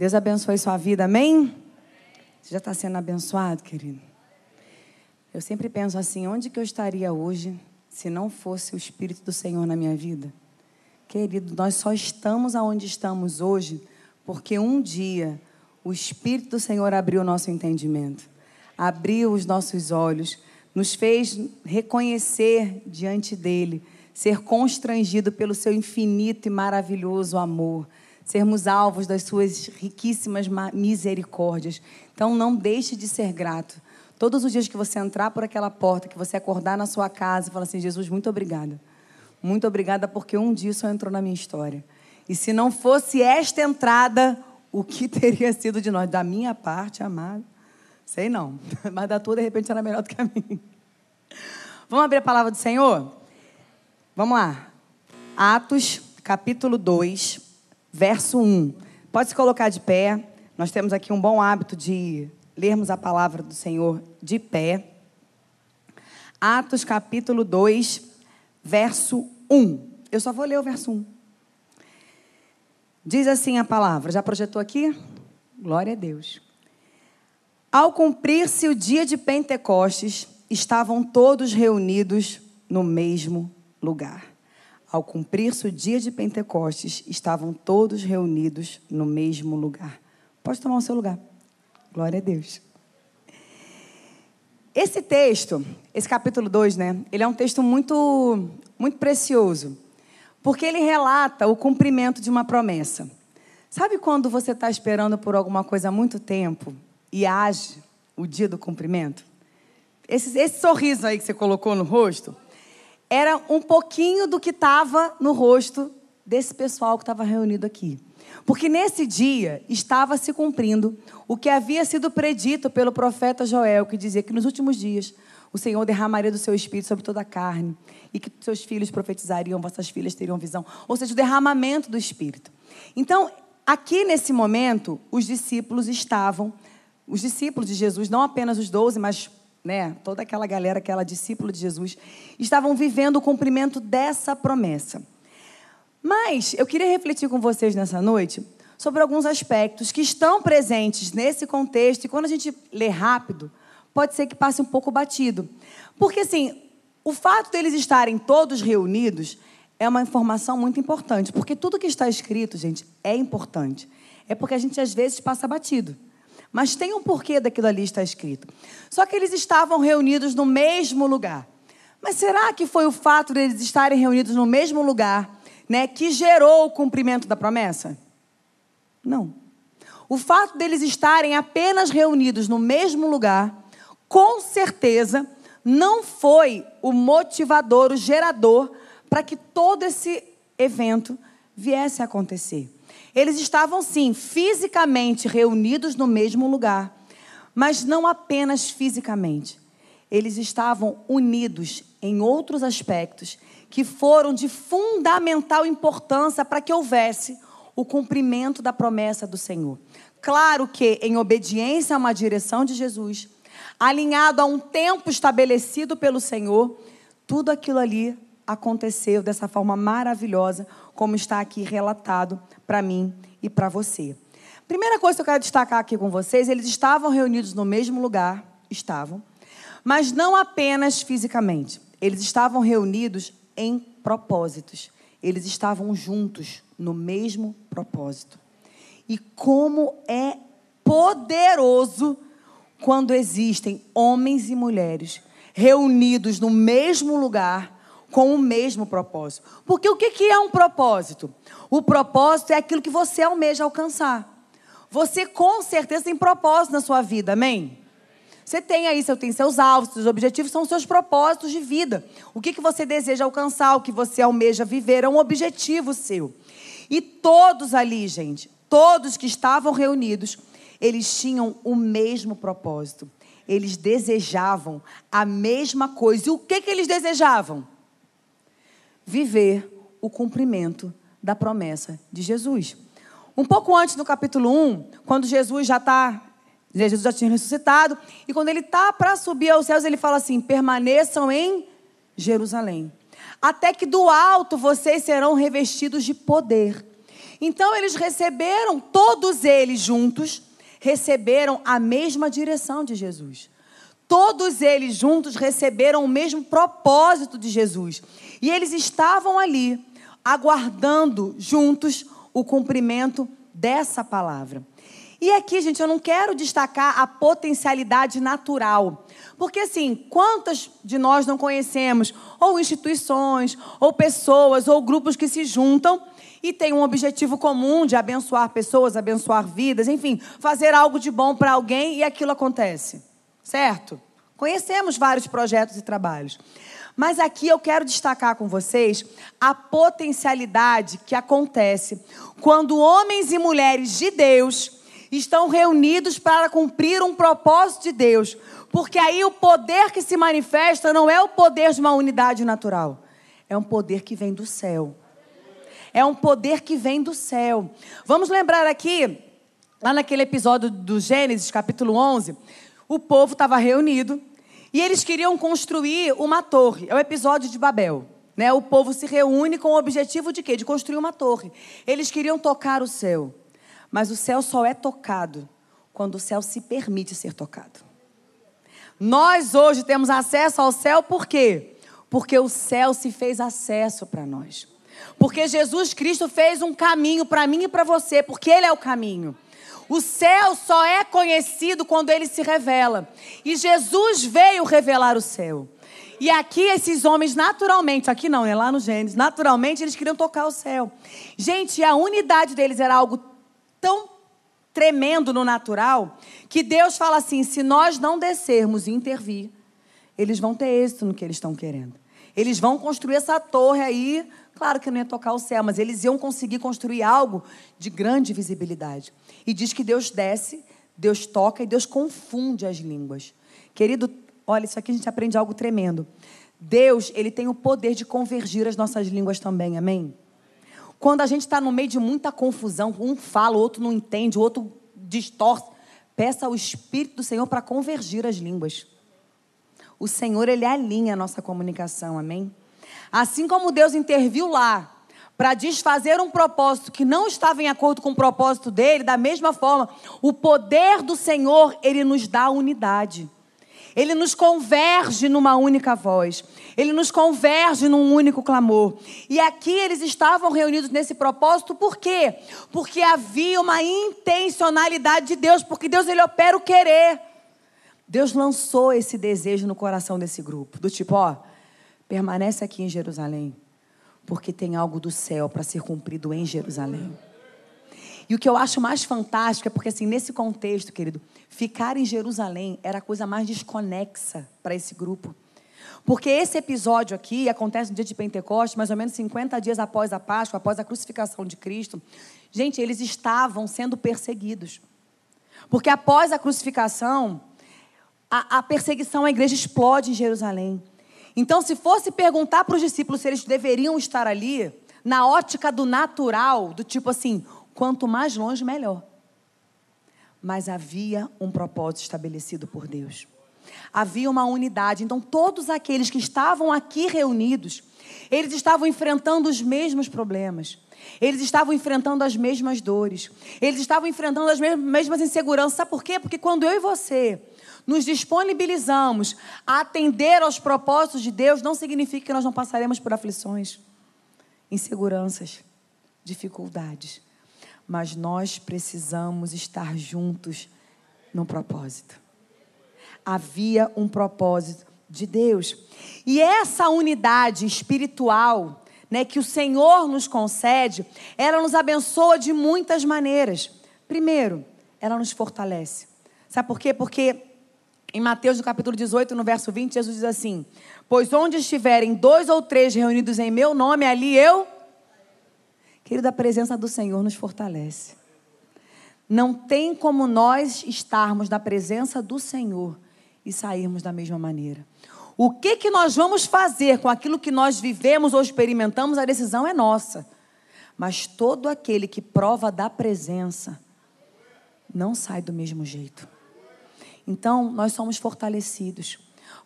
Deus abençoe sua vida, amém? Você já está sendo abençoado, querido? Eu sempre penso assim: onde que eu estaria hoje se não fosse o Espírito do Senhor na minha vida? Querido, nós só estamos aonde estamos hoje porque um dia o Espírito do Senhor abriu o nosso entendimento, abriu os nossos olhos, nos fez reconhecer diante dele, ser constrangido pelo seu infinito e maravilhoso amor, sermos alvos das suas riquíssimas misericórdias. Então não deixe de ser grato. Todos os dias que você entrar por aquela porta, que você acordar na sua casa e falar assim: Jesus, muito obrigada. Muito obrigada porque um dia isso entrou na minha história. E se não fosse esta entrada, o que teria sido de nós? Da minha parte, amado. Sei não. Mas da tua, de repente, era melhor do que a minha. Vamos abrir a palavra do Senhor? Vamos lá. Atos, capítulo 2, verso 1. Pode se colocar de pé. Nós temos aqui um bom hábito de lermos a palavra do Senhor de pé. Atos capítulo 2, verso 1. Eu só vou ler o verso 1. Diz assim a palavra, já projetou aqui? Glória a Deus. Ao cumprir-se o dia de Pentecostes, estavam todos reunidos no mesmo lugar. Ao cumprir-se o dia de Pentecostes, estavam todos reunidos no mesmo lugar. Pode tomar o seu lugar. Glória a Deus. Esse texto, esse capítulo 2, né? Ele é um texto muito, muito precioso. Porque ele relata o cumprimento de uma promessa. Sabe quando você está esperando por alguma coisa há muito tempo e age o dia do cumprimento? Esse, esse sorriso aí que você colocou no rosto era um pouquinho do que estava no rosto desse pessoal que estava reunido aqui. Porque nesse dia estava se cumprindo o que havia sido predito pelo profeta Joel, que dizia que nos últimos dias o Senhor derramaria do seu espírito sobre toda a carne e que seus filhos profetizariam, vossas filhas teriam visão. Ou seja, o derramamento do espírito. Então, aqui nesse momento, os discípulos estavam, os discípulos de Jesus, não apenas os doze, mas né, toda aquela galera, aquela discípula de Jesus, estavam vivendo o cumprimento dessa promessa. Mas eu queria refletir com vocês nessa noite sobre alguns aspectos que estão presentes nesse contexto e quando a gente lê rápido, pode ser que passe um pouco batido. Porque assim, o fato deles estarem todos reunidos é uma informação muito importante, porque tudo que está escrito, gente, é importante. É porque a gente às vezes passa batido. Mas tem um porquê daquilo ali estar escrito. Só que eles estavam reunidos no mesmo lugar. Mas será que foi o fato deles estarem reunidos no mesmo lugar né, que gerou o cumprimento da promessa? Não. O fato deles estarem apenas reunidos no mesmo lugar, com certeza, não foi o motivador, o gerador, para que todo esse evento viesse a acontecer. Eles estavam, sim, fisicamente reunidos no mesmo lugar, mas não apenas fisicamente. Eles estavam unidos em outros aspectos que foram de fundamental importância para que houvesse o cumprimento da promessa do Senhor. Claro que em obediência a uma direção de Jesus, alinhado a um tempo estabelecido pelo Senhor, tudo aquilo ali aconteceu dessa forma maravilhosa, como está aqui relatado para mim e para você. Primeira coisa que eu quero destacar aqui com vocês, eles estavam reunidos no mesmo lugar, estavam, mas não apenas fisicamente. Eles estavam reunidos em propósitos. Eles estavam juntos no mesmo propósito. E como é poderoso quando existem homens e mulheres reunidos no mesmo lugar com o mesmo propósito. Porque o que é um propósito? O propósito é aquilo que você almeja alcançar. Você com certeza tem propósito na sua vida, amém? Você tem aí, você tem seus alvos, seus objetivos, são seus propósitos de vida. O que, que você deseja alcançar, o que você almeja viver, é um objetivo seu. E todos ali, gente, todos que estavam reunidos, eles tinham o mesmo propósito. Eles desejavam a mesma coisa. E o que, que eles desejavam? Viver o cumprimento da promessa de Jesus. Um pouco antes, no capítulo 1, quando Jesus já está Jesus já tinha ressuscitado. E quando ele está para subir aos céus, ele fala assim: permaneçam em Jerusalém. Até que do alto vocês serão revestidos de poder. Então eles receberam, todos eles juntos, receberam a mesma direção de Jesus. Todos eles juntos receberam o mesmo propósito de Jesus. E eles estavam ali, aguardando juntos o cumprimento dessa palavra. E aqui, gente, eu não quero destacar a potencialidade natural. Porque, assim, quantas de nós não conhecemos ou instituições, ou pessoas, ou grupos que se juntam e têm um objetivo comum de abençoar pessoas, abençoar vidas, enfim, fazer algo de bom para alguém e aquilo acontece. Certo? Conhecemos vários projetos e trabalhos. Mas aqui eu quero destacar com vocês a potencialidade que acontece quando homens e mulheres de Deus estão reunidos para cumprir um propósito de Deus. Porque aí o poder que se manifesta não é o poder de uma unidade natural, é um poder que vem do céu. É um poder que vem do céu. Vamos lembrar aqui, lá naquele episódio do Gênesis, capítulo 11, o povo estava reunido e eles queriam construir uma torre. É o episódio de Babel. Né? O povo se reúne com o objetivo de quê? De construir uma torre. Eles queriam tocar o céu. Mas o céu só é tocado quando o céu se permite ser tocado. Nós hoje temos acesso ao céu por quê? Porque o céu se fez acesso para nós. Porque Jesus Cristo fez um caminho para mim e para você, porque Ele é o caminho. O céu só é conhecido quando ele se revela. E Jesus veio revelar o céu. E aqui esses homens naturalmente, aqui não, é lá no Gênesis, naturalmente eles queriam tocar o céu. Gente, a unidade deles era algo tão tremendo no natural que Deus fala assim: se nós não descermos e intervir, eles vão ter êxito no que eles estão querendo. Eles vão construir essa torre aí, claro que não ia tocar o céu, mas eles iam conseguir construir algo de grande visibilidade. E diz que Deus desce, Deus toca e Deus confunde as línguas. Querido, olha, isso aqui a gente aprende algo tremendo. Deus, ele tem o poder de convergir as nossas línguas também, amém? Quando a gente está no meio de muita confusão, um fala, o outro não entende, o outro distorce. Peça ao Espírito do Senhor para convergir as línguas. O Senhor, Ele alinha a nossa comunicação, amém? Assim como Deus interviu lá para desfazer um propósito que não estava em acordo com o propósito dele, da mesma forma, o poder do Senhor, Ele nos dá unidade. Ele nos converge numa única voz. Ele nos converge num único clamor. E aqui eles estavam reunidos nesse propósito, por quê? Porque havia uma intencionalidade de Deus, porque Deus ele opera o querer. Deus lançou esse desejo no coração desse grupo, do tipo, ó, permanece aqui em Jerusalém, porque tem algo do céu para ser cumprido em Jerusalém. E o que eu acho mais fantástico é porque, assim, nesse contexto, querido, ficar em Jerusalém era a coisa mais desconexa para esse grupo. Porque esse episódio aqui acontece no dia de Pentecostes, mais ou menos 50 dias após a Páscoa, após a crucificação de Cristo. Gente, eles estavam sendo perseguidos. Porque após a crucificação, a, a perseguição à igreja explode em Jerusalém. Então, se fosse perguntar para os discípulos se eles deveriam estar ali, na ótica do natural, do tipo assim, Quanto mais longe, melhor. Mas havia um propósito estabelecido por Deus. Havia uma unidade. Então, todos aqueles que estavam aqui reunidos, eles estavam enfrentando os mesmos problemas. Eles estavam enfrentando as mesmas dores. Eles estavam enfrentando as mesmas inseguranças. Sabe por quê? Porque quando eu e você nos disponibilizamos a atender aos propósitos de Deus, não significa que nós não passaremos por aflições, inseguranças, dificuldades mas nós precisamos estar juntos no propósito. Havia um propósito de Deus. E essa unidade espiritual, né, que o Senhor nos concede, ela nos abençoa de muitas maneiras. Primeiro, ela nos fortalece. Sabe por quê? Porque em Mateus, no capítulo 18, no verso 20, Jesus diz assim: Pois onde estiverem dois ou três reunidos em meu nome, ali eu Querido, a presença do Senhor nos fortalece. Não tem como nós estarmos na presença do Senhor e sairmos da mesma maneira. O que, que nós vamos fazer com aquilo que nós vivemos ou experimentamos, a decisão é nossa. Mas todo aquele que prova da presença não sai do mesmo jeito. Então, nós somos fortalecidos.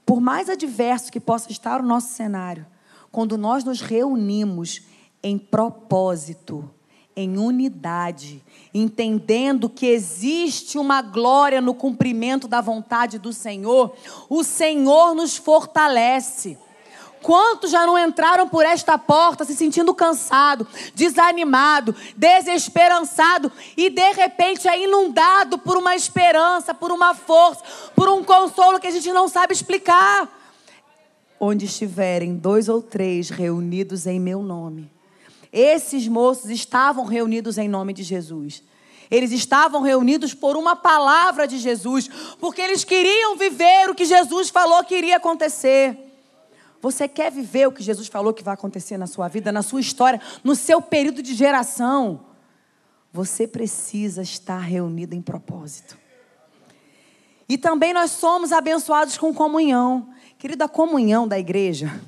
Por mais adverso que possa estar o nosso cenário, quando nós nos reunimos em propósito, em unidade, entendendo que existe uma glória no cumprimento da vontade do Senhor, o Senhor nos fortalece. Quantos já não entraram por esta porta se sentindo cansado, desanimado, desesperançado e de repente é inundado por uma esperança, por uma força, por um consolo que a gente não sabe explicar? Onde estiverem dois ou três reunidos em meu nome. Esses moços estavam reunidos em nome de Jesus. Eles estavam reunidos por uma palavra de Jesus, porque eles queriam viver o que Jesus falou que iria acontecer. Você quer viver o que Jesus falou que vai acontecer na sua vida, na sua história, no seu período de geração? Você precisa estar reunido em propósito. E também nós somos abençoados com comunhão. Querido, a comunhão da igreja.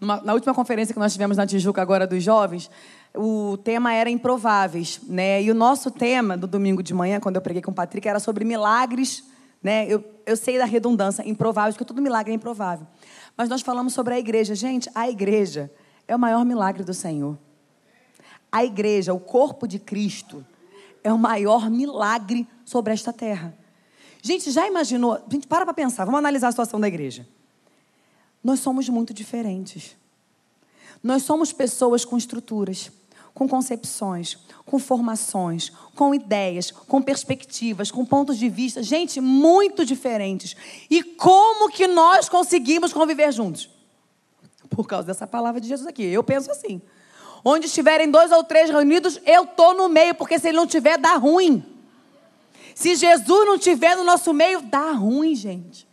Na última conferência que nós tivemos na Tijuca agora dos jovens, o tema era improváveis, né? E o nosso tema do domingo de manhã, quando eu preguei com o Patrick, era sobre milagres, né? Eu, eu sei da redundância, improváveis, porque todo milagre é improvável. Mas nós falamos sobre a igreja. Gente, a igreja é o maior milagre do Senhor. A igreja, o corpo de Cristo, é o maior milagre sobre esta terra. Gente, já imaginou? Gente, para para pensar. Vamos analisar a situação da igreja. Nós somos muito diferentes. Nós somos pessoas com estruturas, com concepções, com formações, com ideias, com perspectivas, com pontos de vista, gente, muito diferentes. E como que nós conseguimos conviver juntos? Por causa dessa palavra de Jesus aqui. Eu penso assim. Onde estiverem dois ou três reunidos, eu estou no meio, porque se ele não tiver, dá ruim. Se Jesus não tiver no nosso meio, dá ruim, gente.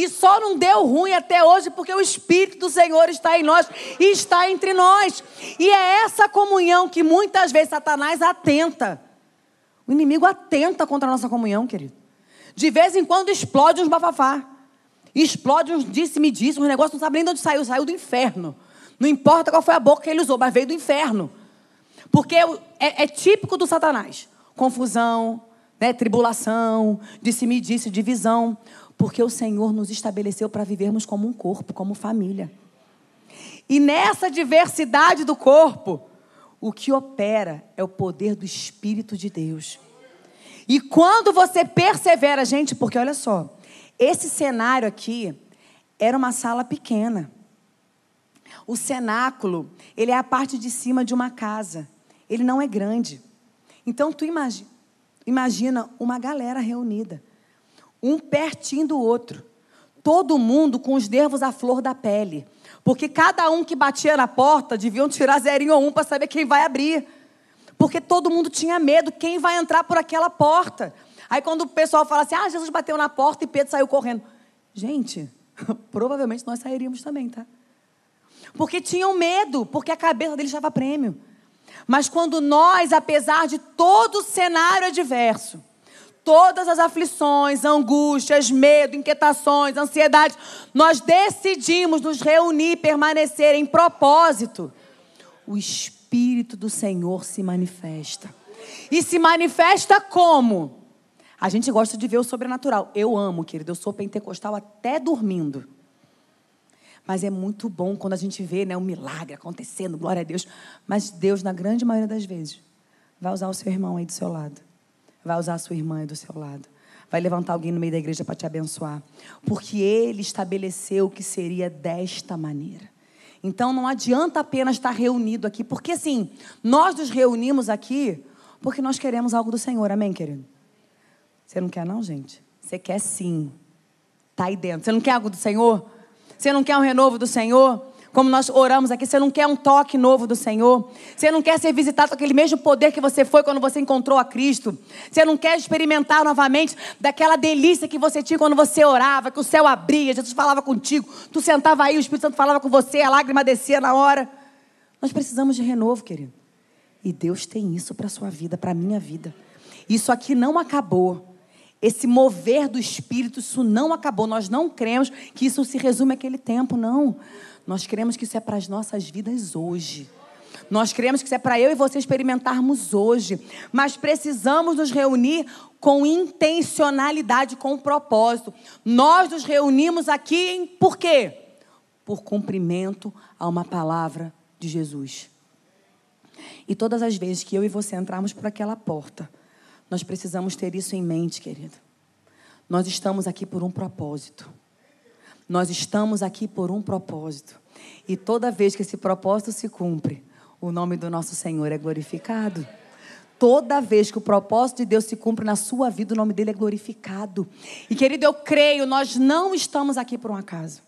E só não deu ruim até hoje porque o Espírito do Senhor está em nós e está entre nós. E é essa comunhão que muitas vezes Satanás atenta. O inimigo atenta contra a nossa comunhão, querido. De vez em quando explode uns bafafá. Explode uns disse-me disse, uns negócios, não sabe nem de onde saiu. Saiu do inferno. Não importa qual foi a boca que ele usou, mas veio do inferno. Porque é, é típico do Satanás. Confusão, né, tribulação, disse-me disse, divisão. Porque o Senhor nos estabeleceu para vivermos como um corpo, como família. E nessa diversidade do corpo, o que opera é o poder do Espírito de Deus. E quando você persevera, gente, porque olha só, esse cenário aqui era uma sala pequena. O cenáculo, ele é a parte de cima de uma casa. Ele não é grande. Então tu imagina, imagina uma galera reunida um pertinho do outro. Todo mundo com os nervos à flor da pele. Porque cada um que batia na porta deviam tirar zerinho ou um para saber quem vai abrir. Porque todo mundo tinha medo, quem vai entrar por aquela porta. Aí quando o pessoal fala assim, ah, Jesus bateu na porta e Pedro saiu correndo. Gente, provavelmente nós sairíamos também, tá? Porque tinham medo, porque a cabeça deles estava prêmio. Mas quando nós, apesar de todo o cenário adverso, todas as aflições, angústias, medo, inquietações, ansiedade, nós decidimos nos reunir, permanecer em propósito, o Espírito do Senhor se manifesta. E se manifesta como? A gente gosta de ver o sobrenatural. Eu amo, querido. Eu sou pentecostal até dormindo. Mas é muito bom quando a gente vê né, um milagre acontecendo, glória a Deus. Mas Deus, na grande maioria das vezes, vai usar o seu irmão aí do seu lado vai usar a sua irmã do seu lado. Vai levantar alguém no meio da igreja para te abençoar. Porque ele estabeleceu que seria desta maneira. Então não adianta apenas estar reunido aqui. Porque assim, nós nos reunimos aqui porque nós queremos algo do Senhor. Amém, querido? Você não quer, não, gente? Você quer sim. Está aí dentro. Você não quer algo do Senhor? Você não quer um renovo do Senhor? Como nós oramos aqui, você não quer um toque novo do Senhor. Você não quer ser visitado com aquele mesmo poder que você foi quando você encontrou a Cristo. Você não quer experimentar novamente daquela delícia que você tinha quando você orava, que o céu abria, Jesus falava contigo, tu sentava aí, o Espírito Santo falava com você, a lágrima descia na hora. Nós precisamos de renovo, querido. E Deus tem isso para a sua vida, para a minha vida. Isso aqui não acabou. Esse mover do Espírito, isso não acabou. Nós não cremos que isso se resume àquele tempo, não. Nós cremos que isso é para as nossas vidas hoje. Nós cremos que isso é para eu e você experimentarmos hoje. Mas precisamos nos reunir com intencionalidade, com propósito. Nós nos reunimos aqui por quê? Por cumprimento a uma palavra de Jesus. E todas as vezes que eu e você entrarmos por aquela porta, nós precisamos ter isso em mente, querido. Nós estamos aqui por um propósito. Nós estamos aqui por um propósito. E toda vez que esse propósito se cumpre, o nome do nosso Senhor é glorificado. Toda vez que o propósito de Deus se cumpre na sua vida, o nome dele é glorificado. E querido, eu creio, nós não estamos aqui por um acaso.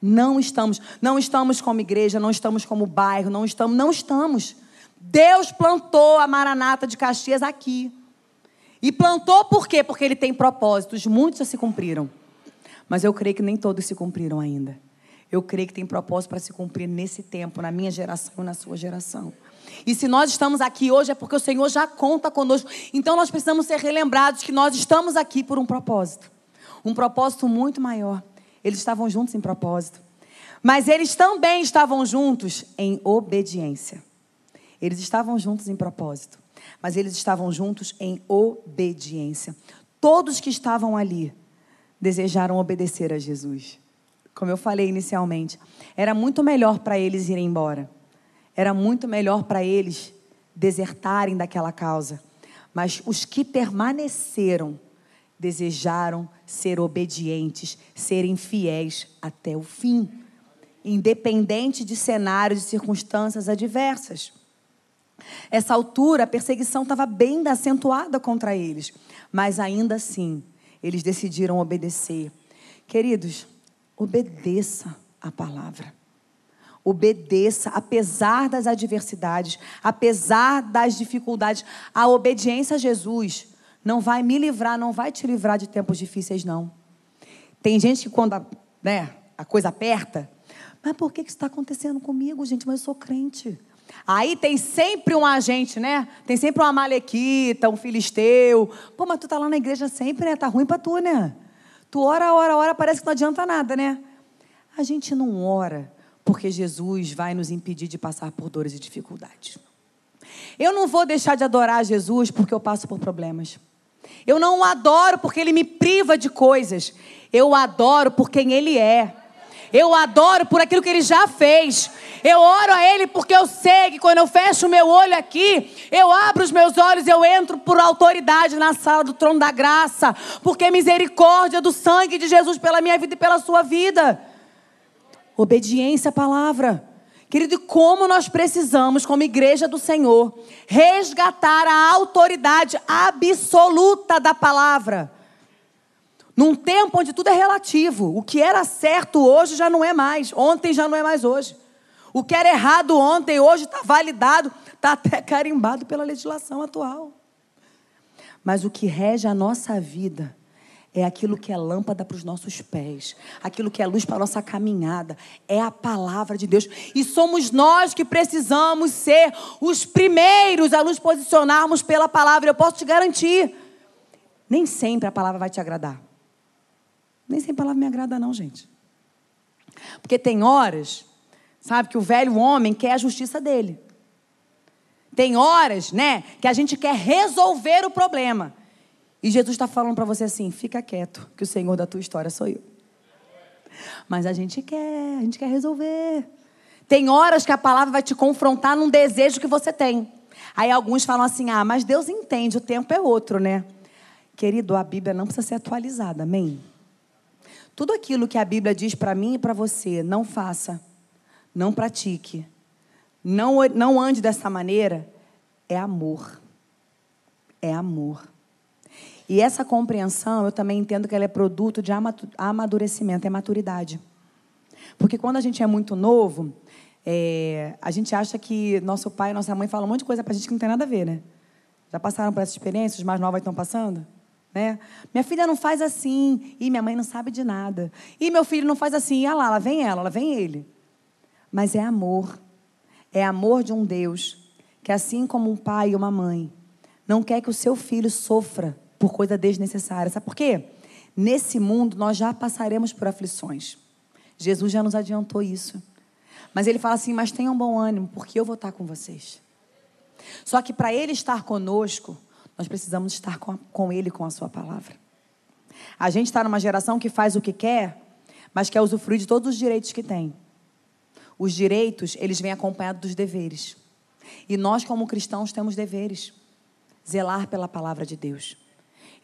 Não estamos, não estamos como igreja, não estamos como bairro, não estamos, não estamos. Deus plantou a Maranata de Caxias aqui. E plantou por quê? Porque ele tem propósitos, muitos já se cumpriram. Mas eu creio que nem todos se cumpriram ainda. Eu creio que tem propósito para se cumprir nesse tempo, na minha geração e na sua geração. E se nós estamos aqui hoje é porque o Senhor já conta conosco. Então nós precisamos ser relembrados que nós estamos aqui por um propósito. Um propósito muito maior. Eles estavam juntos em propósito. Mas eles também estavam juntos em obediência. Eles estavam juntos em propósito. Mas eles estavam juntos em obediência. Todos que estavam ali desejaram obedecer a Jesus. Como eu falei inicialmente, era muito melhor para eles irem embora. Era muito melhor para eles desertarem daquela causa. Mas os que permaneceram desejaram ser obedientes, serem fiéis até o fim, independente de cenários e circunstâncias adversas. Essa altura, a perseguição estava bem acentuada contra eles, mas ainda assim, eles decidiram obedecer. Queridos, obedeça a palavra. Obedeça, apesar das adversidades, apesar das dificuldades. A obediência a Jesus não vai me livrar, não vai te livrar de tempos difíceis, não. Tem gente que quando a, né, a coisa aperta, mas por que, que isso está acontecendo comigo, gente? Mas eu sou crente. Aí tem sempre um agente, né? Tem sempre uma malequita, um filisteu. Pô, mas tu tá lá na igreja sempre, né? Tá ruim para tu, né? Tu ora, ora, ora, parece que não adianta nada, né? A gente não ora porque Jesus vai nos impedir de passar por dores e dificuldades. Eu não vou deixar de adorar Jesus porque eu passo por problemas. Eu não o adoro porque ele me priva de coisas. Eu o adoro por quem ele é. Eu adoro por aquilo que ele já fez. Eu oro a ele porque eu sei que quando eu fecho o meu olho aqui, eu abro os meus olhos, eu entro por autoridade na sala do trono da graça, porque misericórdia do sangue de Jesus pela minha vida e pela sua vida. Obediência à palavra. Querido, como nós precisamos, como igreja do Senhor, resgatar a autoridade absoluta da palavra. Num tempo onde tudo é relativo. O que era certo hoje já não é mais. Ontem já não é mais hoje. O que era errado ontem, hoje está validado, está até carimbado pela legislação atual. Mas o que rege a nossa vida é aquilo que é lâmpada para os nossos pés, aquilo que é luz para a nossa caminhada, é a palavra de Deus. E somos nós que precisamos ser os primeiros a nos posicionarmos pela palavra. Eu posso te garantir, nem sempre a palavra vai te agradar. Nem a palavra me agrada, não, gente. Porque tem horas, sabe, que o velho homem quer a justiça dele. Tem horas, né, que a gente quer resolver o problema. E Jesus está falando para você assim: fica quieto, que o Senhor da tua história sou eu. Mas a gente quer, a gente quer resolver. Tem horas que a palavra vai te confrontar num desejo que você tem. Aí alguns falam assim: ah, mas Deus entende, o tempo é outro, né? Querido, a Bíblia não precisa ser atualizada, amém? Tudo aquilo que a Bíblia diz para mim e para você, não faça, não pratique, não, não ande dessa maneira, é amor. É amor. E essa compreensão, eu também entendo que ela é produto de amadurecimento, é maturidade. Porque quando a gente é muito novo, é, a gente acha que nosso pai e nossa mãe falam um monte de coisa para a gente que não tem nada a ver, né? Já passaram por essa experiência? Os mais novos estão passando? Né? Minha filha não faz assim, e minha mãe não sabe de nada. E meu filho não faz assim, e ah lá, lá vem ela, lá vem ele. Mas é amor. É amor de um Deus que, assim como um pai e uma mãe, não quer que o seu filho sofra por coisa desnecessária. Sabe por quê? Nesse mundo nós já passaremos por aflições. Jesus já nos adiantou isso. Mas ele fala assim: Mas tenham bom ânimo, porque eu vou estar com vocês. Só que para ele estar conosco, nós precisamos estar com, com ele, com a sua palavra. A gente está numa geração que faz o que quer, mas quer usufruir de todos os direitos que tem. Os direitos, eles vêm acompanhados dos deveres. E nós, como cristãos, temos deveres. Zelar pela palavra de Deus.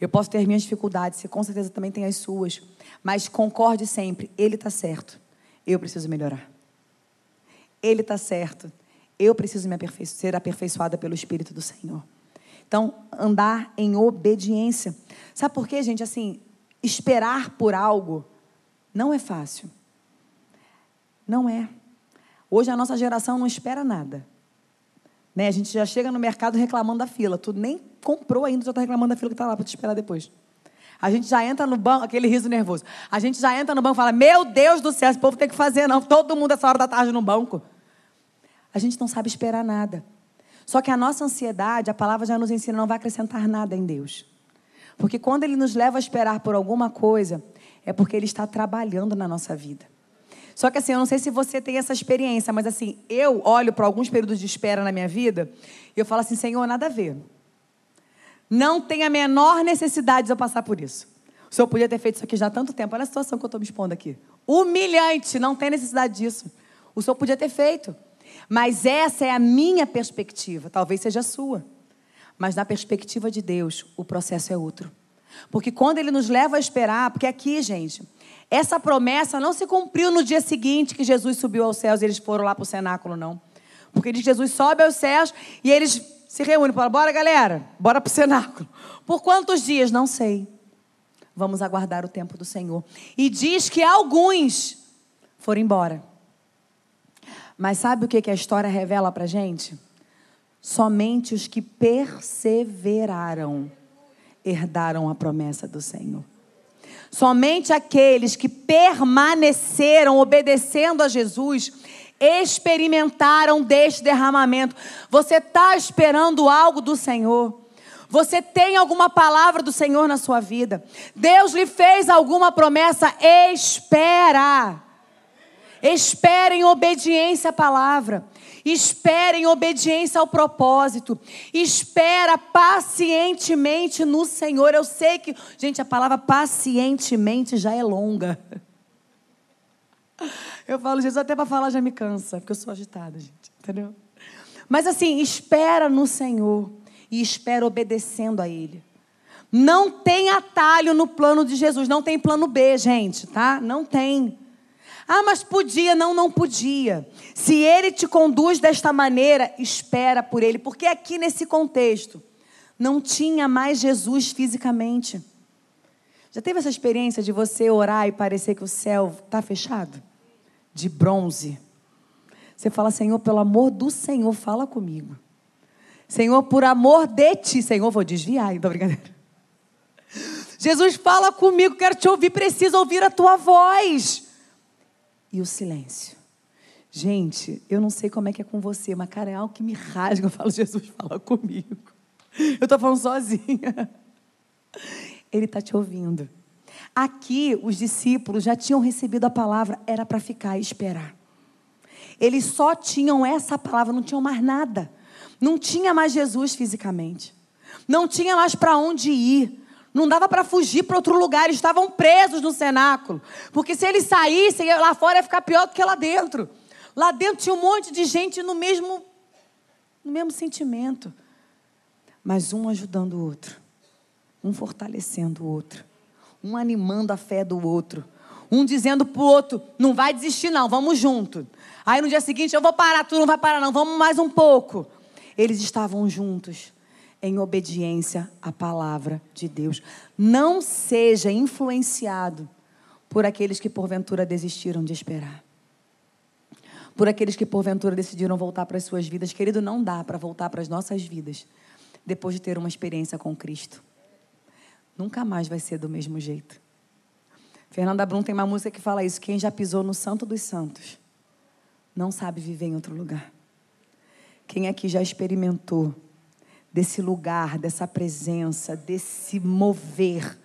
Eu posso ter minhas dificuldades, você com certeza também tem as suas. Mas concorde sempre, Ele está certo. Eu preciso melhorar. Ele está certo. Eu preciso me aperfeiçoar, ser aperfeiçoada pelo Espírito do Senhor. Então, andar em obediência. Sabe por quê, gente? Assim, esperar por algo não é fácil. Não é. Hoje a nossa geração não espera nada. Né? A gente já chega no mercado reclamando da fila. Tu nem comprou ainda, já está reclamando da fila que está lá para te esperar depois. A gente já entra no banco, aquele riso nervoso. A gente já entra no banco e fala: Meu Deus do céu, esse povo tem que fazer, não. Todo mundo essa hora da tarde no banco. A gente não sabe esperar nada. Só que a nossa ansiedade, a palavra já nos ensina, não vai acrescentar nada em Deus. Porque quando Ele nos leva a esperar por alguma coisa, é porque Ele está trabalhando na nossa vida. Só que assim, eu não sei se você tem essa experiência, mas assim, eu olho para alguns períodos de espera na minha vida e eu falo assim, Senhor, nada a ver. Não tem a menor necessidade de eu passar por isso. O Senhor podia ter feito isso aqui já há tanto tempo. Olha a situação que eu estou me expondo aqui. Humilhante, não tem necessidade disso. O Senhor podia ter feito. Mas essa é a minha perspectiva, talvez seja a sua. Mas na perspectiva de Deus, o processo é outro. Porque quando ele nos leva a esperar, porque aqui, gente, essa promessa não se cumpriu no dia seguinte que Jesus subiu aos céus e eles foram lá para o cenáculo, não. Porque Jesus sobe aos céus e eles se reúnem e falam: bora, galera, bora para o cenáculo. Por quantos dias? Não sei. Vamos aguardar o tempo do Senhor. E diz que alguns foram embora. Mas sabe o que, a história revela para gente? Somente os que perseveraram herdaram a promessa do Senhor. Somente aqueles que permaneceram obedecendo a Jesus experimentaram deste derramamento. Você está esperando algo do Senhor? Você tem alguma palavra do Senhor na sua vida? Deus lhe fez alguma promessa? Espera. Espere em obediência à palavra. Espere em obediência ao propósito. Espera pacientemente no Senhor. Eu sei que, gente, a palavra pacientemente já é longa. Eu falo, Jesus, até para falar já me cansa, porque eu sou agitada, gente. Entendeu? Mas assim, espera no Senhor e espera obedecendo a Ele. Não tem atalho no plano de Jesus, não tem plano B, gente, tá? Não tem. Ah, mas podia. Não, não podia. Se ele te conduz desta maneira, espera por ele. Porque aqui nesse contexto, não tinha mais Jesus fisicamente. Já teve essa experiência de você orar e parecer que o céu está fechado? De bronze. Você fala, Senhor, pelo amor do Senhor, fala comigo. Senhor, por amor de ti. Senhor, vou desviar, então, brincadeira. Jesus, fala comigo, quero te ouvir, preciso ouvir a tua voz e o silêncio. Gente, eu não sei como é que é com você, mas, cara, é algo que me rasga. Eu falo, Jesus, fala comigo. Eu estou falando sozinha. Ele está te ouvindo. Aqui, os discípulos já tinham recebido a palavra, era para ficar e esperar. Eles só tinham essa palavra, não tinham mais nada. Não tinha mais Jesus fisicamente. Não tinha mais para onde ir. Não dava para fugir para outro lugar, eles estavam presos no cenáculo. Porque se eles saíssem, lá fora ia ficar pior do que lá dentro. Lá dentro tinha um monte de gente no mesmo, no mesmo sentimento. Mas um ajudando o outro, um fortalecendo o outro, um animando a fé do outro, um dizendo para o outro: não vai desistir, não, vamos junto. Aí no dia seguinte, eu vou parar, tu não vai parar, não, vamos mais um pouco. Eles estavam juntos em obediência à palavra de Deus. Não seja influenciado por aqueles que porventura desistiram de esperar. Por aqueles que porventura decidiram voltar para as suas vidas. Querido, não dá para voltar para as nossas vidas depois de ter uma experiência com Cristo. Nunca mais vai ser do mesmo jeito. Fernanda Brum tem uma música que fala isso: quem já pisou no Santo dos Santos não sabe viver em outro lugar. Quem aqui já experimentou desse lugar, dessa presença, desse mover.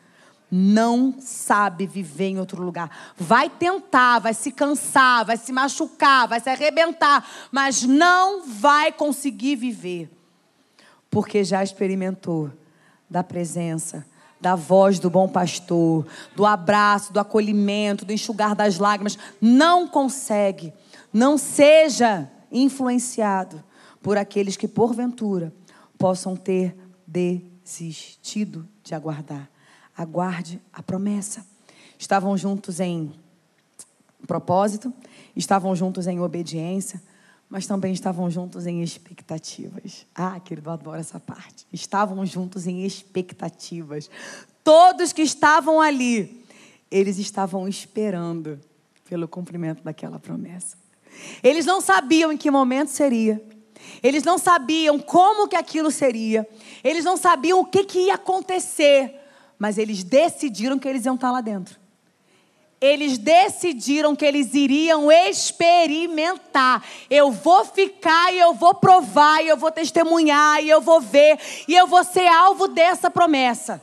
Não sabe viver em outro lugar. Vai tentar, vai se cansar, vai se machucar, vai se arrebentar, mas não vai conseguir viver. Porque já experimentou da presença, da voz do bom pastor, do abraço, do acolhimento, do enxugar das lágrimas. Não consegue. Não seja influenciado por aqueles que, porventura, possam ter desistido de aguardar. Aguarde a promessa. Estavam juntos em propósito, estavam juntos em obediência, mas também estavam juntos em expectativas. Ah, querido, eu adoro essa parte. Estavam juntos em expectativas. Todos que estavam ali, eles estavam esperando pelo cumprimento daquela promessa. Eles não sabiam em que momento seria. Eles não sabiam como que aquilo seria. Eles não sabiam o que, que ia acontecer. Mas eles decidiram que eles iam estar lá dentro eles decidiram que eles iriam experimentar. Eu vou ficar e eu vou provar, e eu vou testemunhar, e eu vou ver, e eu vou ser alvo dessa promessa.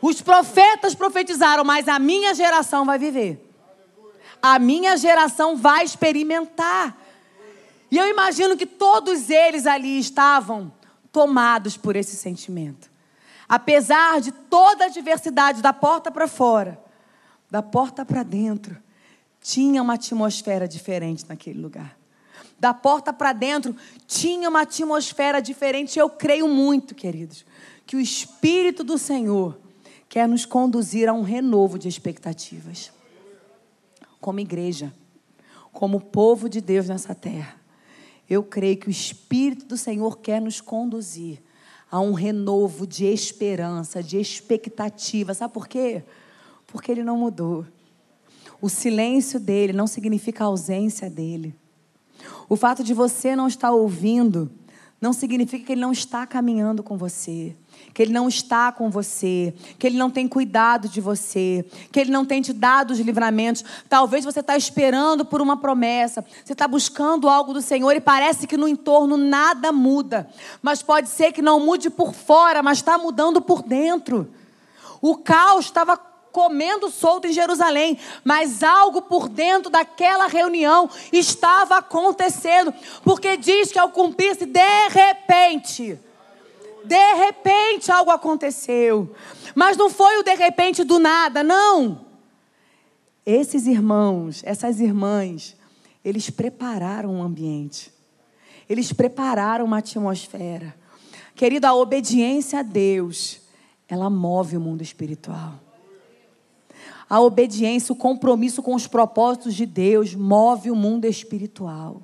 Os profetas profetizaram, mas a minha geração vai viver. A minha geração vai experimentar. E eu imagino que todos eles ali estavam tomados por esse sentimento. Apesar de toda a diversidade da porta para fora, da porta para dentro, tinha uma atmosfera diferente naquele lugar. Da porta para dentro, tinha uma atmosfera diferente. Eu creio muito, queridos, que o Espírito do Senhor quer nos conduzir a um renovo de expectativas. Como igreja, como povo de Deus nessa terra. Eu creio que o Espírito do Senhor quer nos conduzir a um renovo de esperança, de expectativa. Sabe por quê? Porque ele não mudou. O silêncio dele não significa a ausência dele. O fato de você não estar ouvindo não significa que ele não está caminhando com você, que ele não está com você, que ele não tem cuidado de você, que ele não tem te dado os livramentos. Talvez você está esperando por uma promessa, você está buscando algo do Senhor e parece que no entorno nada muda, mas pode ser que não mude por fora, mas está mudando por dentro. O caos estava comendo solto em Jerusalém, mas algo por dentro daquela reunião estava acontecendo, porque diz que ao cumprir-se de repente, de repente algo aconteceu, mas não foi o de repente do nada, não. Esses irmãos, essas irmãs, eles prepararam o ambiente, eles prepararam uma atmosfera. Querido, a obediência a Deus, ela move o mundo espiritual. A obediência, o compromisso com os propósitos de Deus move o mundo espiritual.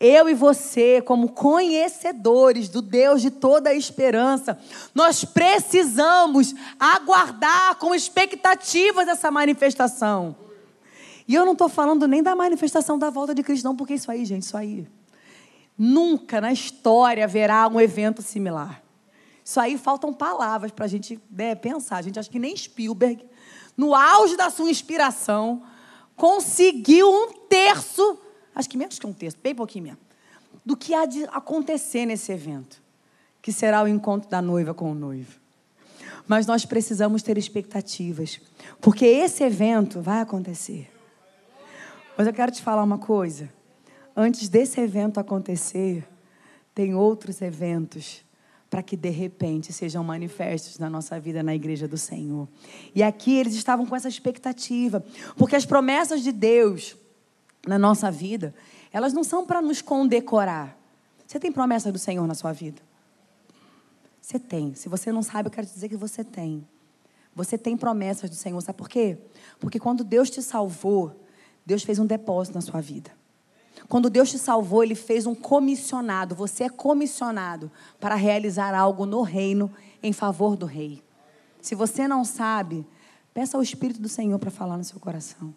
Eu e você, como conhecedores do Deus de toda a esperança, nós precisamos aguardar com expectativas essa manifestação. E eu não estou falando nem da manifestação da volta de Cristo, não, porque isso aí, gente, isso aí. Nunca na história haverá um evento similar. Isso aí faltam palavras para a gente né, pensar. A gente acha que nem Spielberg no auge da sua inspiração, conseguiu um terço, acho que menos que um terço, bem pouquinho mesmo, do que há de acontecer nesse evento, que será o encontro da noiva com o noivo. Mas nós precisamos ter expectativas, porque esse evento vai acontecer. Mas eu quero te falar uma coisa. Antes desse evento acontecer, tem outros eventos para que de repente sejam manifestos na nossa vida na igreja do Senhor. E aqui eles estavam com essa expectativa, porque as promessas de Deus na nossa vida, elas não são para nos condecorar. Você tem promessa do Senhor na sua vida? Você tem. Se você não sabe, eu quero te dizer que você tem. Você tem promessas do Senhor. Sabe por quê? Porque quando Deus te salvou, Deus fez um depósito na sua vida. Quando Deus te salvou, Ele fez um comissionado. Você é comissionado para realizar algo no reino em favor do rei. Se você não sabe, peça ao Espírito do Senhor para falar no seu coração.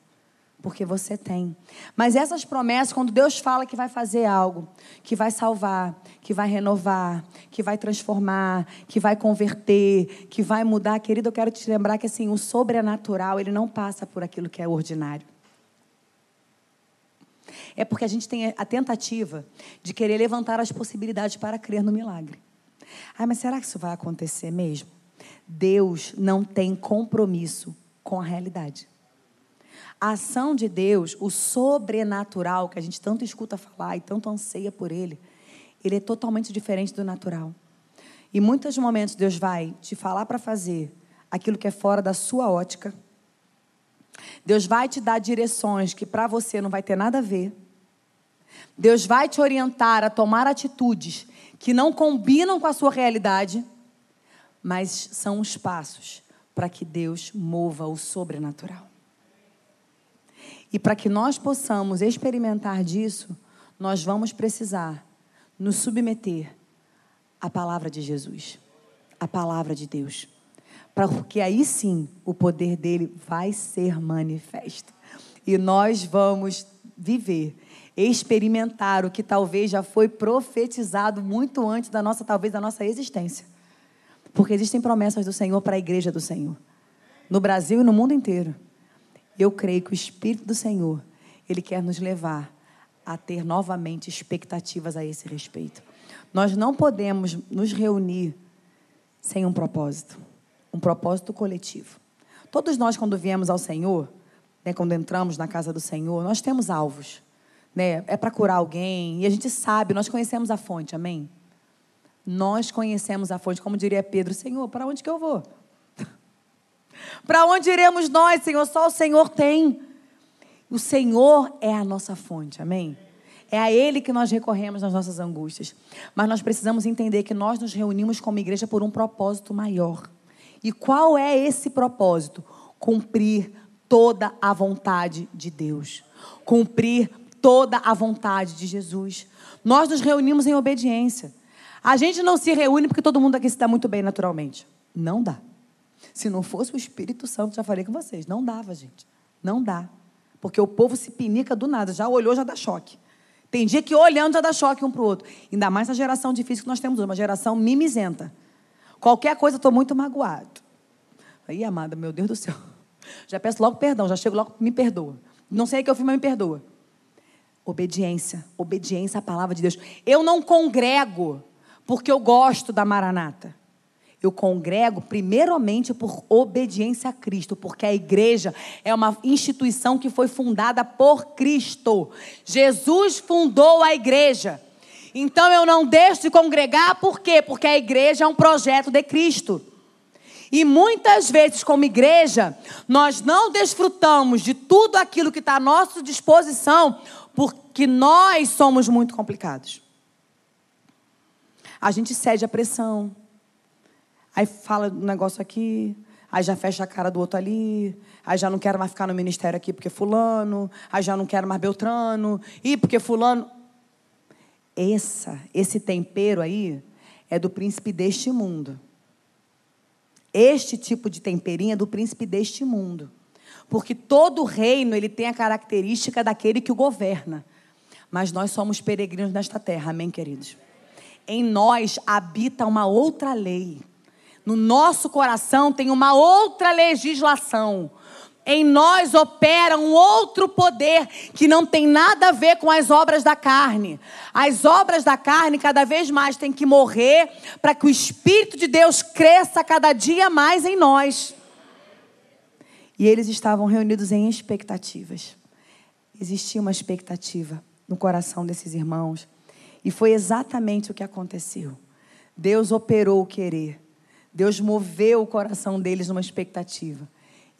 Porque você tem. Mas essas promessas, quando Deus fala que vai fazer algo, que vai salvar, que vai renovar, que vai transformar, que vai converter, que vai mudar, querido, eu quero te lembrar que assim, o sobrenatural, ele não passa por aquilo que é ordinário. É porque a gente tem a tentativa de querer levantar as possibilidades para crer no milagre. Ah, mas será que isso vai acontecer mesmo? Deus não tem compromisso com a realidade. A ação de Deus, o sobrenatural que a gente tanto escuta falar e tanto anseia por ele, ele é totalmente diferente do natural. E muitos momentos Deus vai te falar para fazer aquilo que é fora da sua ótica. Deus vai te dar direções que para você não vai ter nada a ver. Deus vai te orientar a tomar atitudes que não combinam com a sua realidade, mas são os passos para que Deus mova o sobrenatural. E para que nós possamos experimentar disso, nós vamos precisar nos submeter à palavra de Jesus, à palavra de Deus. Porque aí sim o poder dele vai ser manifesto. E nós vamos viver, experimentar o que talvez já foi profetizado muito antes da nossa, talvez, da nossa existência. Porque existem promessas do Senhor para a igreja do Senhor, no Brasil e no mundo inteiro. Eu creio que o Espírito do Senhor, ele quer nos levar a ter novamente expectativas a esse respeito. Nós não podemos nos reunir sem um propósito, um propósito coletivo. Todos nós, quando viemos ao Senhor, né, quando entramos na casa do Senhor, nós temos alvos. Né? É para curar alguém, e a gente sabe, nós conhecemos a fonte, amém? Nós conhecemos a fonte, como diria Pedro, Senhor, para onde que eu vou? para onde iremos nós, Senhor? Só o Senhor tem. O Senhor é a nossa fonte, amém? É a Ele que nós recorremos nas nossas angústias. Mas nós precisamos entender que nós nos reunimos como igreja por um propósito maior. E qual é esse propósito? Cumprir toda a vontade de Deus. Cumprir toda a vontade de Jesus. Nós nos reunimos em obediência. A gente não se reúne porque todo mundo aqui está muito bem naturalmente. Não dá. Se não fosse o Espírito Santo, já falei com vocês, não dava, gente. Não dá. Porque o povo se pinica do nada, já olhou, já dá choque. Tem dia que olhando já dá choque um para o outro. Ainda mais na geração difícil que nós temos, uma geração mimizenta. Qualquer coisa, estou muito magoado. Aí, amada, meu Deus do céu. Já peço logo perdão, já chego logo, me perdoa. Não sei o que eu fiz, mas me perdoa. Obediência, obediência à palavra de Deus. Eu não congrego porque eu gosto da Maranata. Eu congrego primeiramente por obediência a Cristo, porque a igreja é uma instituição que foi fundada por Cristo. Jesus fundou a igreja. Então eu não deixo de congregar, por quê? Porque a igreja é um projeto de Cristo. E muitas vezes, como igreja, nós não desfrutamos de tudo aquilo que está à nossa disposição, porque nós somos muito complicados. A gente cede à pressão, Aí fala um negócio aqui, aí já fecha a cara do outro ali, aí já não quero mais ficar no ministério aqui porque fulano, aí já não quero mais Beltrano, e porque fulano. Essa, esse tempero aí é do príncipe deste mundo. Este tipo de temperinho é do príncipe deste mundo. Porque todo reino ele tem a característica daquele que o governa. Mas nós somos peregrinos nesta terra, amém, queridos? Em nós habita uma outra lei. No nosso coração tem uma outra legislação. Em nós opera um outro poder que não tem nada a ver com as obras da carne. As obras da carne cada vez mais têm que morrer para que o Espírito de Deus cresça cada dia mais em nós. E eles estavam reunidos em expectativas. Existia uma expectativa no coração desses irmãos. E foi exatamente o que aconteceu. Deus operou o querer. Deus moveu o coração deles numa expectativa.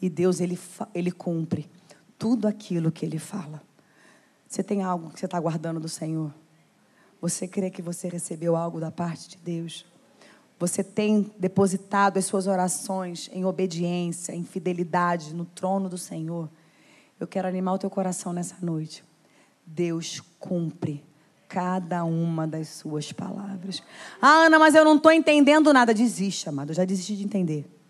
E Deus, ele, ele cumpre tudo aquilo que ele fala. Você tem algo que você está guardando do Senhor? Você crê que você recebeu algo da parte de Deus? Você tem depositado as suas orações em obediência, em fidelidade no trono do Senhor? Eu quero animar o teu coração nessa noite. Deus cumpre cada uma das suas palavras. Ah, Ana, mas eu não estou entendendo nada. Desiste, amado. Eu já desisti de entender.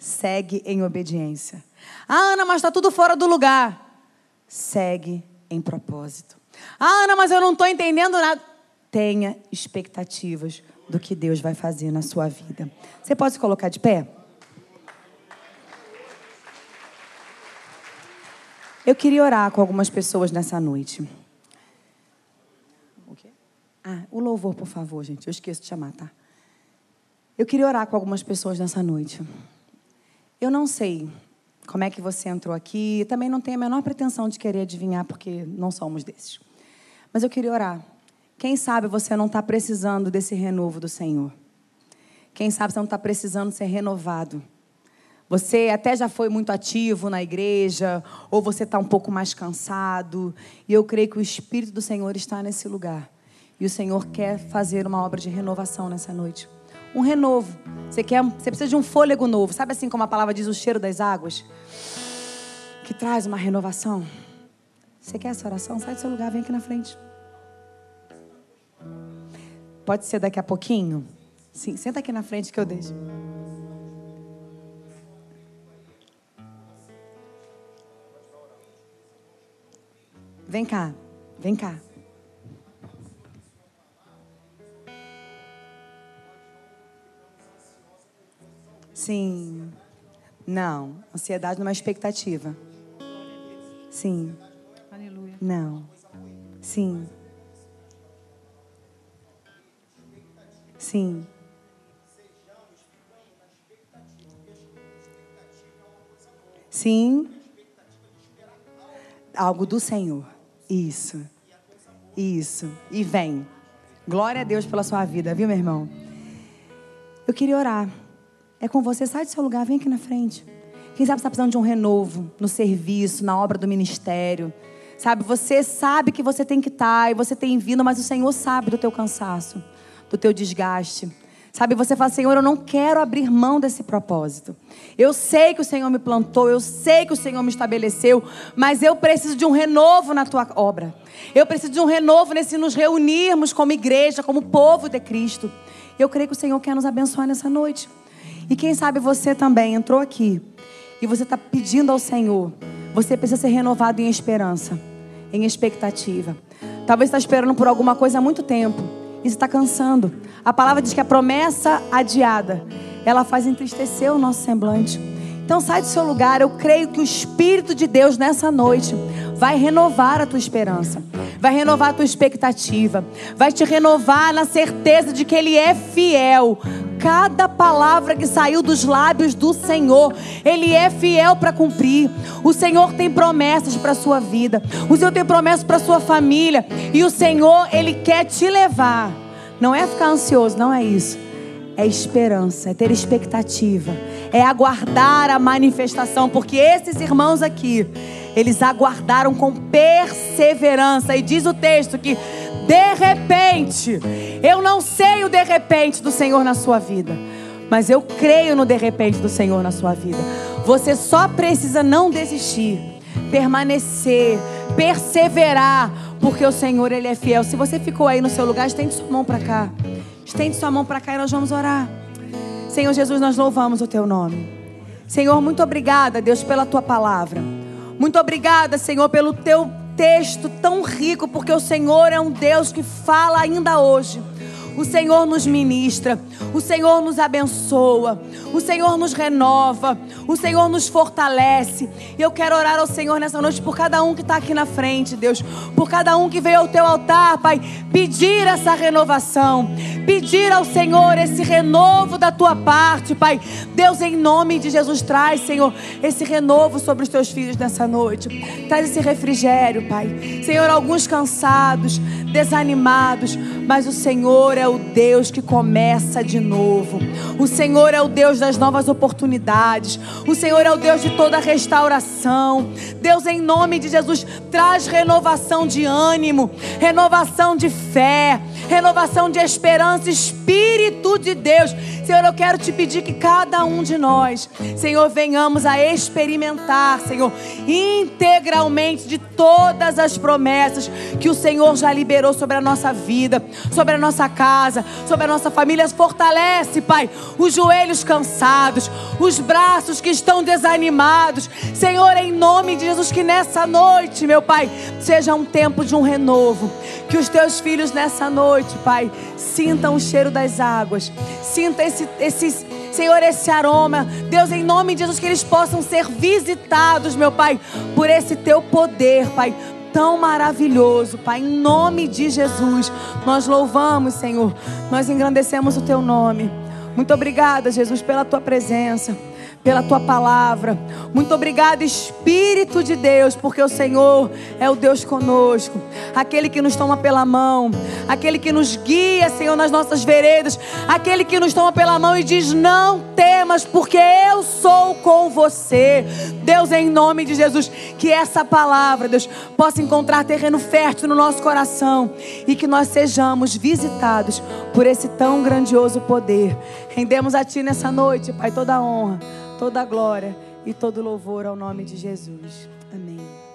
Segue em obediência. Ah, Ana, mas está tudo fora do lugar. Segue em propósito. Ah, Ana, mas eu não estou entendendo nada. Tenha expectativas do que Deus vai fazer na sua vida. Você pode se colocar de pé? Eu queria orar com algumas pessoas nessa noite. Ah, o louvor, por favor, gente. Eu esqueço de chamar, tá? Eu queria orar com algumas pessoas nessa noite. Eu não sei como é que você entrou aqui. Também não tenho a menor pretensão de querer adivinhar, porque não somos desses. Mas eu queria orar. Quem sabe você não está precisando desse renovo do Senhor? Quem sabe você não está precisando ser renovado? Você até já foi muito ativo na igreja, ou você está um pouco mais cansado. E eu creio que o Espírito do Senhor está nesse lugar. E o Senhor quer fazer uma obra de renovação nessa noite. Um renovo. Você, quer, você precisa de um fôlego novo. Sabe assim como a palavra diz o cheiro das águas? Que traz uma renovação. Você quer essa oração? Sai do seu lugar, vem aqui na frente. Pode ser daqui a pouquinho? Sim, senta aqui na frente que eu deixo. Vem cá, vem cá. Sim. Não. Ansiedade não é uma expectativa. Sim. Aleluia. Não. Sim. Sim. Sim. Algo do Senhor. Isso. Isso. E vem. Glória a Deus pela sua vida, viu, meu irmão? Eu queria orar. É com você, sai do seu lugar, vem aqui na frente. Quem sabe você está precisando de um renovo no serviço, na obra do ministério. Sabe, você sabe que você tem que estar tá, e você tem vindo, mas o Senhor sabe do teu cansaço, do teu desgaste. Sabe, você fala, Senhor, eu não quero abrir mão desse propósito. Eu sei que o Senhor me plantou, eu sei que o Senhor me estabeleceu, mas eu preciso de um renovo na tua obra. Eu preciso de um renovo nesse nos reunirmos como igreja, como povo de Cristo. Eu creio que o Senhor quer nos abençoar nessa noite. E quem sabe você também entrou aqui e você está pedindo ao Senhor, você precisa ser renovado em esperança, em expectativa. Talvez está esperando por alguma coisa há muito tempo. Isso está cansando. A palavra diz que a promessa adiada, ela faz entristecer o nosso semblante. Então sai do seu lugar. Eu creio que o Espírito de Deus nessa noite vai renovar a tua esperança, vai renovar a tua expectativa, vai te renovar na certeza de que Ele é fiel. Cada palavra que saiu dos lábios do Senhor, Ele é fiel para cumprir. O Senhor tem promessas para a sua vida, o Senhor tem promessas para a sua família, e o Senhor, Ele quer te levar. Não é ficar ansioso, não é isso. É esperança, é ter expectativa, é aguardar a manifestação, porque esses irmãos aqui, eles aguardaram com perseverança. E diz o texto que, de repente, eu não sei o de repente do Senhor na sua vida, mas eu creio no de repente do Senhor na sua vida. Você só precisa não desistir, permanecer, perseverar, porque o Senhor ele é fiel. Se você ficou aí no seu lugar, estende sua mão para cá. Estende sua mão para cá e nós vamos orar. Senhor Jesus, nós louvamos o teu nome. Senhor, muito obrigada, Deus, pela tua palavra. Muito obrigada, Senhor, pelo teu texto tão rico, porque o Senhor é um Deus que fala ainda hoje. O Senhor nos ministra, o Senhor nos abençoa, o Senhor nos renova, o Senhor nos fortalece. E eu quero orar ao Senhor nessa noite por cada um que está aqui na frente, Deus, por cada um que veio ao teu altar, Pai, pedir essa renovação, pedir ao Senhor esse renovo da tua parte, Pai. Deus, em nome de Jesus, traz, Senhor, esse renovo sobre os teus filhos nessa noite. Traz esse refrigério, Pai. Senhor, alguns cansados, desanimados, mas o Senhor é o Deus que começa de novo. O Senhor é o Deus das novas oportunidades. O Senhor é o Deus de toda restauração. Deus, em nome de Jesus, traz renovação de ânimo, renovação de fé, renovação de esperança, Espírito de Deus. Senhor, eu quero te pedir que cada um de nós, Senhor, venhamos a experimentar, Senhor, integralmente de todas as promessas que o Senhor já liberou sobre a nossa vida, sobre a nossa casa, sobre a nossa família. Fortalece, Pai, os joelhos cansados, os braços que estão desanimados. Senhor, em nome de Jesus, que nessa noite, meu Pai, seja um tempo de um renovo. Que os teus filhos nessa noite, Pai, sintam o cheiro das águas, sinta esse, esses Senhor, esse aroma. Deus, em nome de Jesus, que eles possam ser visitados, meu Pai, por esse teu poder, Pai. Tão maravilhoso, Pai, em nome de Jesus, nós louvamos, Senhor, nós engrandecemos o Teu nome, Muito obrigada, Jesus, pela tua presença pela tua palavra. Muito obrigado, Espírito de Deus, porque o Senhor é o Deus conosco, aquele que nos toma pela mão, aquele que nos guia, Senhor, nas nossas veredas, aquele que nos toma pela mão e diz: Não temas, porque eu sou com você. Deus, em nome de Jesus, que essa palavra, Deus, possa encontrar terreno fértil no nosso coração e que nós sejamos visitados por esse tão grandioso poder. Rendemos a Ti nessa noite, Pai, toda a honra toda a glória e todo louvor ao nome de Jesus. Amém.